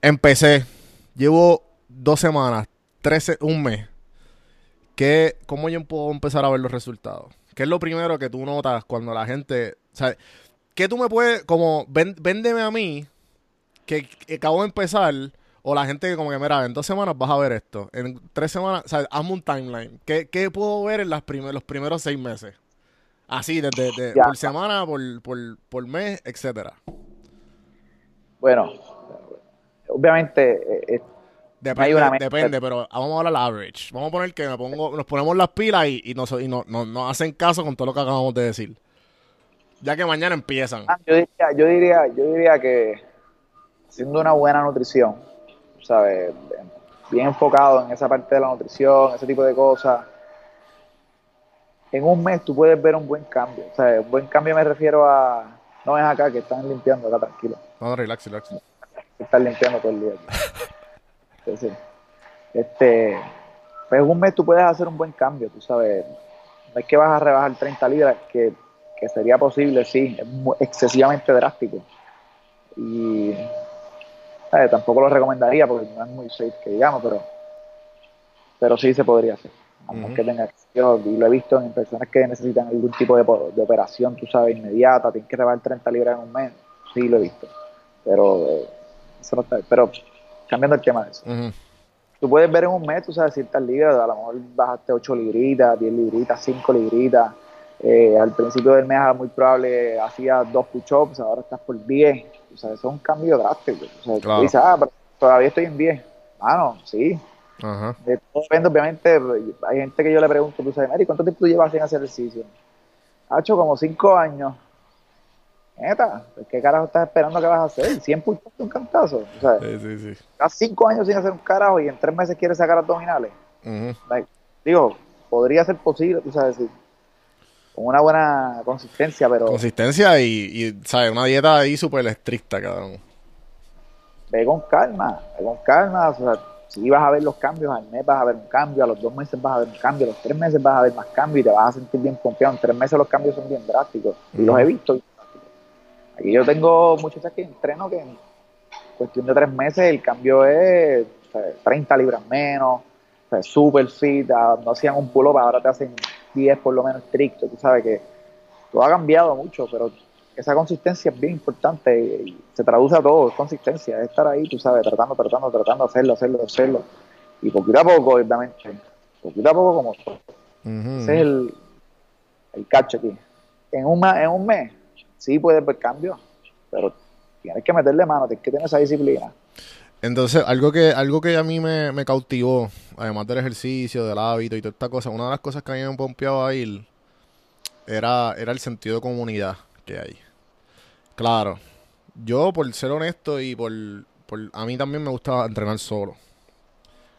empecé, llevo dos semanas, trece, un mes. ¿Qué, ¿Cómo yo puedo empezar a ver los resultados? ¿Qué es lo primero que tú notas cuando la gente... O sea, ¿qué tú me puedes... Como, ven- véndeme a mí que, acabo de empezar... O la gente que como que, mira, en dos semanas vas a ver esto. En tres semanas, o sea, hazme un timeline. ¿Qué, qué puedo ver en las primer- los primeros seis meses? Así, desde de, por semana, por, por, por mes, etcétera. Bueno, obviamente, eh, eh, Depende, una depende, pero vamos a hablar average. Vamos a poner que me pongo, nos ponemos las pilas y, y, nos, y no- no- nos hacen caso con todo lo que acabamos de decir. Ya que mañana empiezan. Ah, yo diría, yo diría, yo diría que haciendo una buena nutrición, ¿sabes? Bien enfocado en esa parte de la nutrición, ese tipo de cosas. En un mes tú puedes ver un buen cambio. O sea, un buen cambio me refiero a. No es acá que están limpiando, acá tranquilo. No, no, relax, Están limpiando todo el día. Entonces, este. Pues en un mes tú puedes hacer un buen cambio, tú sabes. No es que vas a rebajar 30 libras, que, que sería posible, sí, es mu- excesivamente drástico. Y Eh, tampoco lo recomendaría porque no es muy safe que digamos, pero, pero sí se podría hacer. Aunque tenga yo y lo he visto en personas que necesitan algún tipo de, de operación, tú sabes, inmediata, tienes que rebajar 30 libras en un mes, sí lo he visto. Pero eh, eso no está Pero cambiando el tema de eso. Ujú. Tú puedes ver en un mes, tú sabes, ciertas libras, a lo mejor bajaste 8 libritas, 10 libritas, 5 libritas. Eh, al principio del mes, muy probable, hacías dos push-ups, ahora estás por 10. O sea, eso es un cambio drástico. O sea, tú Claro. dices, ah, pero todavía estoy en 10. Mano, sí. Ajá. De todo depende, obviamente, hay gente que yo le pregunto, tú sabes, Mary, ¿cuánto tiempo tú llevas sin hacer ejercicio? Ha hecho como 5 años. Neta, pues, ¿qué carajo estás esperando que vas a hacer? 100 push-ups de un cantazo. O sea, Sí, sí, sí. estás 5 años sin hacer un carajo y en 3 meses quieres sacar abdominales. Ujú. Like, digo, podría ser posible, tú sabes, sí, con una buena consistencia, pero Consistencia y, y, ¿sabes? Una dieta ahí súper estricta, cabrón. ve con calma, ve con calma, o sea, si vas a ver los cambios, al mes vas a ver un cambio, a los dos meses vas a ver un cambio, a los tres meses vas a ver más cambios y te vas a sentir bien confiado. En tres meses los cambios son bien drásticos y los he visto. bien drásticos. Aquí yo tengo muchachas que entreno que en cuestión de tres meses el cambio es o sea, 30 libras menos, o sea, super fit, ah, no hacían un pull-up, ahora te hacen 10 por lo menos estricto, tú sabes que todo ha cambiado mucho, pero esa consistencia es bien importante y, se traduce a todo, es consistencia, es estar ahí, tú sabes, tratando, tratando, tratando, hacerlo, hacerlo, hacerlo, y poquito a poco, obviamente, poquito a poco como todo. Ese es el, el catch aquí. En un, en un mes, sí puedes ver cambios, pero tienes que meterle mano, tienes que tener esa disciplina. Entonces, algo que, algo que a mí me, me cautivó, además del ejercicio, del hábito y toda esta cosa, una de las cosas que a mí me pompeaba a ir era, era el sentido de comunidad que hay. Claro, yo por ser honesto y por, por a mí también me gusta entrenar solo.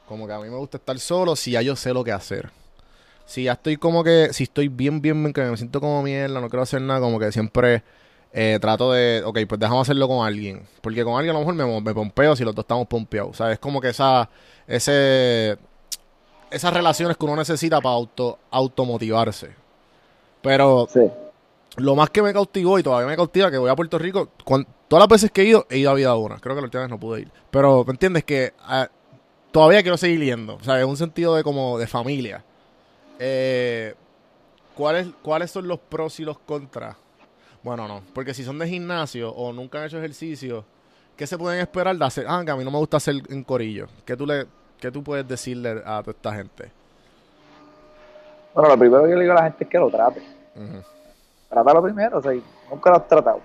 Como que a mí me gusta estar solo si ya yo sé lo que hacer. Si ya estoy como que, si estoy bien, bien, bien, que me siento como mierda, no quiero hacer nada, como que siempre eh, trato de, ok, pues déjame hacerlo con alguien. Porque con alguien a lo mejor me, pompeo si los dos estamos pompeados. O sea, es como que esa, ese, esas relaciones que uno necesita para auto, automotivarse. Pero Sí. Lo más que me cautivó y todavía me cautiva que voy a Puerto Rico, todas las veces que he ido, he ido a vida una. Creo que la última vez no pude ir. Pero, ¿me entiendes? Que ah, todavía quiero seguir yendo. O sea, es un sentido de como de familia. Eh, ¿cuáles, ¿Cuáles son los pros y los contras? Bueno, no. Porque si son de gimnasio o nunca han hecho ejercicio, ¿qué se pueden esperar de hacer? Ah, que a mí no me gusta hacer en corillo. ¿Qué tú, le, qué tú puedes decirle a toda esta gente? Bueno, lo primero que yo le digo a la gente es que lo trate. Ujú. Trátalo primero, o sea, nunca lo has tratado.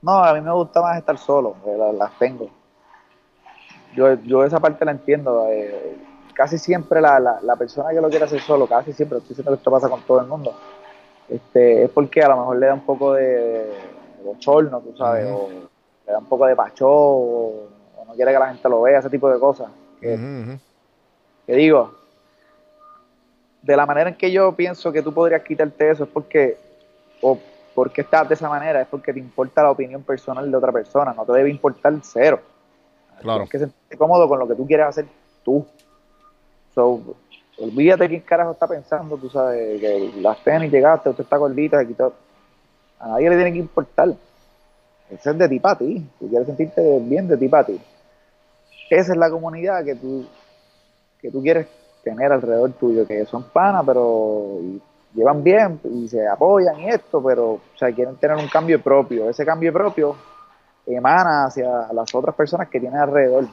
No, a mí me gusta más estar solo, eh, la- las, tengo. Yo, yo esa parte la entiendo. eh, casi siempre la, la, la persona que lo quiere hacer solo, casi siempre, estoy diciendo que esto pasa con todo el mundo, este, es porque a lo mejor le da un poco de, bochorno, tú sabes, o le da un poco de pacho, o, o no quiere que la gente lo vea, ese tipo de cosas. Que, que digo, de la manera en que yo pienso que tú podrías quitarte eso es porque, o porque estás de esa manera, es porque te importa la opinión personal de otra persona, no te debe importar cero. Claro. Tienes que sentirte cómodo con lo que tú quieres hacer tú. So, olvídate quién carajo está pensando, tú sabes, que las tenis llegaste, usted está gordita, se quitó. A nadie le tiene que importar. Eso es de ti para ti. Tú quieres sentirte bien de ti para ti. Esa es la comunidad que tú, que tú quieres tener alrededor tuyo, que son panas, pero llevan bien y se apoyan y esto, pero o sea, quieren tener un cambio propio. Ese cambio propio emana hacia las otras personas que tienen alrededor.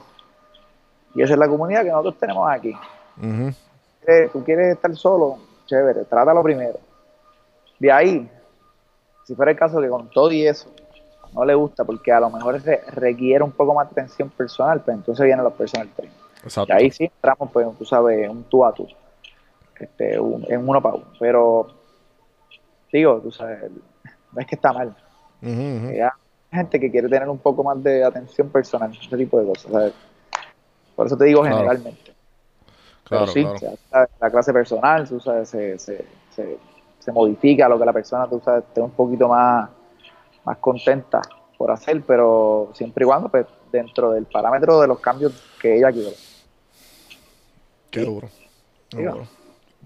Y esa es la comunidad que nosotros tenemos aquí. Eh, Tú quieres estar solo, chévere, trátalo primero. De ahí, si fuera el caso que con todo y eso no le gusta, porque a lo mejor re- requiere un poco más de atención personal, pues entonces vienen los personal trainers. Exacto. Y ahí sí entramos, pues, tú sabes, un tú a tú, este, un- en uno para uno. Pero, digo, tú sabes, no es que está mal. Eh, Hay gente que quiere tener un poco más de atención personal, ese tipo de cosas, ¿sabes? Por eso te digo Claro. generalmente. Claro, Pero sí, claro. se hace la clase personal, tú sabes, se, se, se, se modifica lo que la persona, tú sabes, esté un poquito más, más contenta por hacer, pero siempre y cuando, pues, dentro del parámetro de los cambios que ella quiere. Qué duro. Qué duro.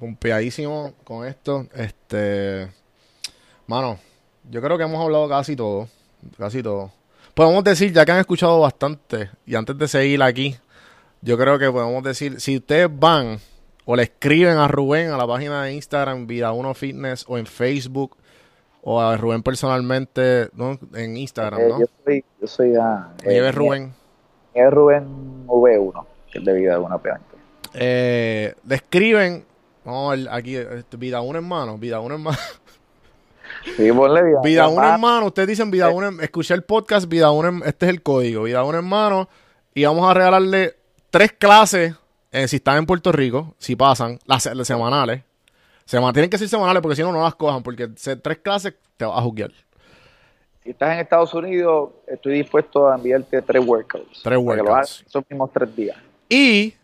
Pompeadísimo con esto. Este. Mano, yo creo que hemos hablado casi todo. Casi todo. podemos decir, ya que han escuchado bastante, y antes de seguir aquí, yo creo que podemos decir, si ustedes van o le escriben a Rubén a la página de Instagram, Vida Uno Fitness, o en Facebook, o a Rubén personalmente, ¿no? En Instagram, Eh, ¿no? yo soy, yo soy ah, eh, Rubén. Nieves Rubén V1, que es de vida de una obviamente. Eh, le escriben, vamos a ver aquí, este, Vida Uno Hermano, Vida Uno Hermano. Sí, ponle vida. Vida una un hermano, ustedes dicen Vida un hermano, escuché el podcast, Vida un hermano, este es el código, Vida un hermano, y vamos a regalarle tres clases, eh, si están en Puerto Rico, si pasan, las, las semanales. Sema- tienen que ser semanales porque si no, no las cojan, porque tres clases te vas a juzgar. Si estás en Estados Unidos, estoy dispuesto a enviarte tres workouts. Tres para que lo workouts. esos mismos tres días. Y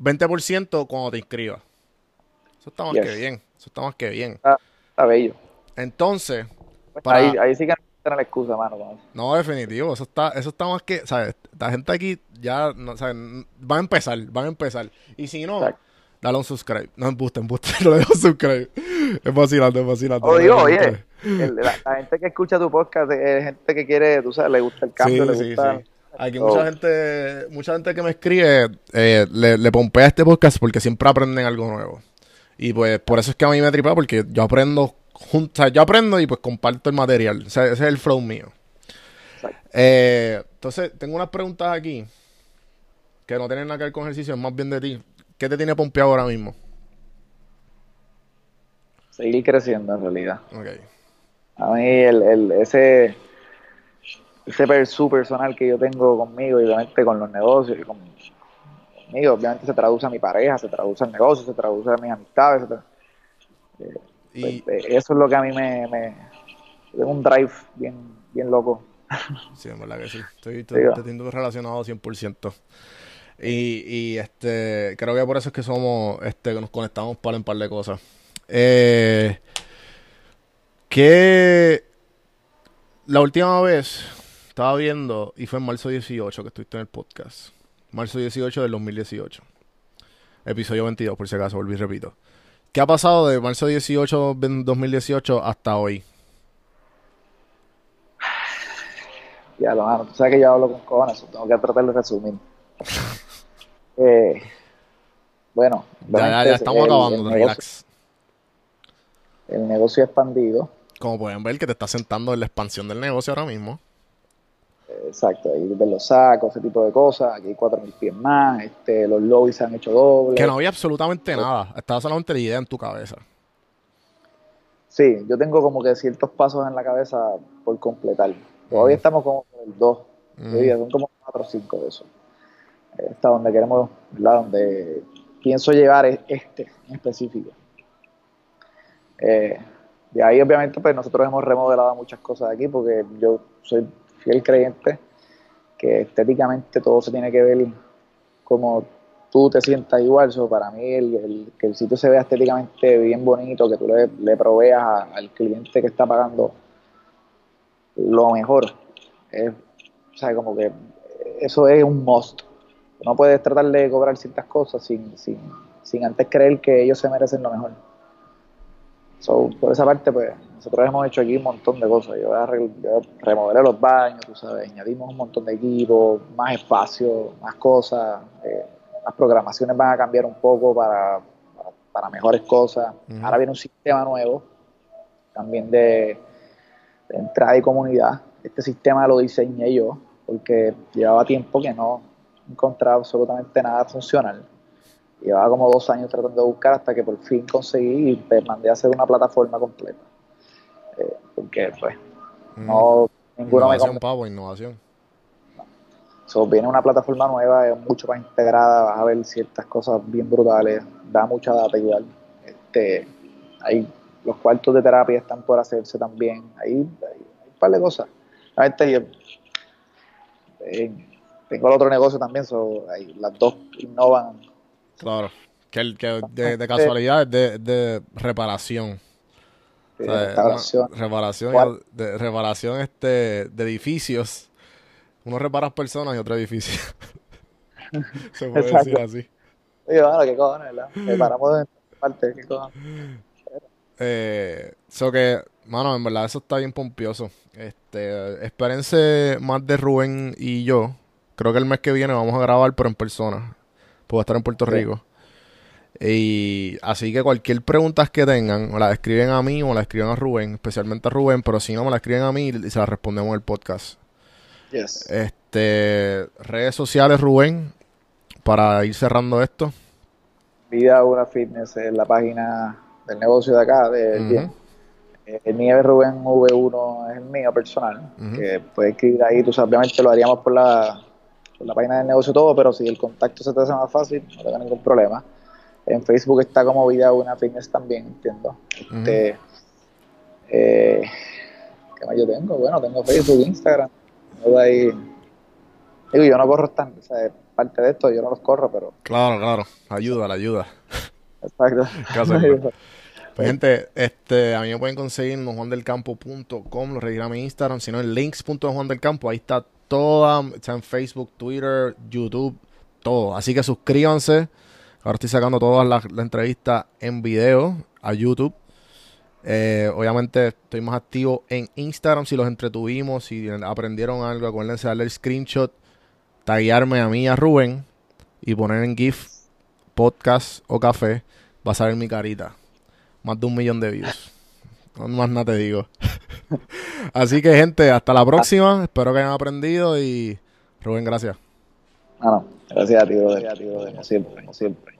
20% cuando te inscribas. Eso está más Yes. que bien, eso está más que bien. Está, está bello. Entonces, Pues Para- ahí, ahí sí que no la excusa, mano. con eso. No, definitivo, eso está, eso está más que, ¿sabes? La gente aquí ya, no, ¿sabes? Van a empezar, van a empezar. Y si no, Exacto. dale un subscribe. No embuste, embuste, no le dejo subscribe. Es vacilando, es vacilando. O no le digo, dejo oye, el- la, la gente que escucha tu podcast es gente que quiere, tú sabes, le gusta el cambio, le Sí, sí, gusta. sí. Aquí mucha gente, mucha gente que me escribe, eh, le, le pompea este podcast porque siempre aprenden algo nuevo. Y pues por eso es que a mí me tripa, porque yo aprendo, jun- o sea, yo aprendo y pues comparto el material. O sea, ese es el flow mío. Eh, entonces, tengo unas preguntas aquí que no tienen nada que ver con ejercicio, es más bien de ti. ¿Qué te tiene pompeado ahora mismo? Seguir creciendo en realidad. Ok. A mí el, el, ese, ese personal que yo tengo conmigo y obviamente con los negocios y con- conmigo, obviamente se traduce a mi pareja, se traduce al negocio, se traduce a mis amistades. se Y, pues, eh, eso es lo que a mí me... me tengo un drive bien, bien loco. Sí, en verdad que sí. Estoy, te siento relacionado 100%. Y, y este, creo que por eso es que somos, este, que nos conectamos para un par de cosas. Eh, que la última vez estaba viendo, y fue en marzo 18 que estuviste en el podcast. Marzo 18 del 2018. Episodio 22, por si acaso, volví y repito. ¿Qué ha pasado de marzo 18 del 2018 hasta hoy? Ya lo mano, tú sabes que yo hablo con cojones, tengo que tratar de resumir. Eh, bueno, Ya, ya, ya estamos el- acabando, el negocio, relax. el negocio expandido. Como pueden ver, que te está sentando en la expansión del negocio ahora mismo. Exacto, ahí de los sacos, ese tipo de cosas. Aquí hay 4.000 pies más. Este, los lobbies se han hecho doble. Que no había absolutamente nada. Estaba solamente la idea en tu cabeza. Sí, yo tengo como que ciertos pasos en la cabeza por completar. Todavía Ujú. estamos como en el 2. Ujú. Yo diría, son como 4 o 5 de eso. Eh, Hasta donde queremos, ¿verdad? Donde pienso llegar es este en específico. Eh, de ahí, obviamente, pues nosotros hemos remodelado muchas cosas aquí porque yo soy fiel creyente que estéticamente todo se tiene que ver como tú te sientas igual. So, para mí, el, que el sitio se vea estéticamente bien bonito, que tú le, proveas al cliente que está pagando lo mejor. Es, o como que eso es un must. No puedes tratar de cobrar ciertas cosas sin, sin, sin antes creer que ellos se merecen lo mejor. So, por esa parte, pues, nosotros hemos hecho aquí un montón de cosas. Yo, yo remodelé los baños, tú sabes, añadimos un montón de equipos, más espacio, más cosas. eh, las programaciones van a cambiar un poco para, para, para mejores cosas. Ahora viene un sistema nuevo, también de, de entrada y comunidad. Este sistema lo diseñé yo, porque llevaba tiempo que no encontraba absolutamente nada funcional. Llevaba como dos años tratando de buscar hasta que por fin conseguí y mandé a hacer una plataforma completa. Porque pues no ninguno me innovación, pavo, innovación. So, viene una plataforma nueva, es mucho más integrada, vas a ver ciertas cosas bien brutales, da mucha data igual. Este, hay, los cuartos de terapia están por hacerse también, hay, hay un par de cosas. A eh, tengo el otro negocio también, so, las dos innovan. Claro. Que, el, que de, de casualidad es de, de reparación. O sea, reparación, de, reparación este, de edificios. Uno repara personas y otro edificio. Se puede Exacto. decir así. Oye, bueno, qué cojones, ¿verdad? Me paramos de parte, qué cojones. Eh, so que, mano, en verdad eso está bien pompioso. Este, espérense más de Rubén y yo. Creo que el mes que viene vamos a grabar, pero en persona. Puedo estar en Puerto Sí. Rico. Y así que cualquier pregunta que tengan, o la escriben a mí o la escriben a Rubén, especialmente a Rubén, pero si no me la escriben a mí y se la respondemos en el podcast. Yes. Este, redes sociales, Rubén, para ir cerrando esto. Vida Una Fitness es la página del negocio de acá, de gym. Eh, El Nieves Rubén V1 es el mío personal, que puedes escribir ahí, tú sabes, obviamente lo haríamos por la, por la página del negocio todo, pero si el contacto se te hace más fácil, no tengo ningún problema. En Facebook está como Vida Una Fitness también, entiendo. Este, eh, ¿Qué más yo tengo? Bueno, tengo Facebook, Instagram. todo ahí. Digo, yo no corro tan, o sea, parte de esto, yo no los corro, pero Claro, claro. Ayuda, la ayuda. exacto. Pues gente, este, a mí me pueden conseguir en juandelcampo.com, lo redirá a mi Instagram, sino en links.juandelcampo, ahí está toda, está en Facebook, Twitter, YouTube, todo. Así que suscríbanse. Ahora estoy sacando todas las, entrevistas en video a YouTube. Eh, obviamente estoy más activo en Instagram si los entretuvimos, si aprendieron algo, acuérdense de darle el screenshot, taguearme a mí a Rubén y poner en GIF podcast o café, va a salir mi carita. Más de un millón de views. No más nada te digo. Así que gente, hasta la próxima. Espero que hayan aprendido y Rubén, gracias. Ah. Gracias a ti, brother. Como siempre, como siempre, como siempre.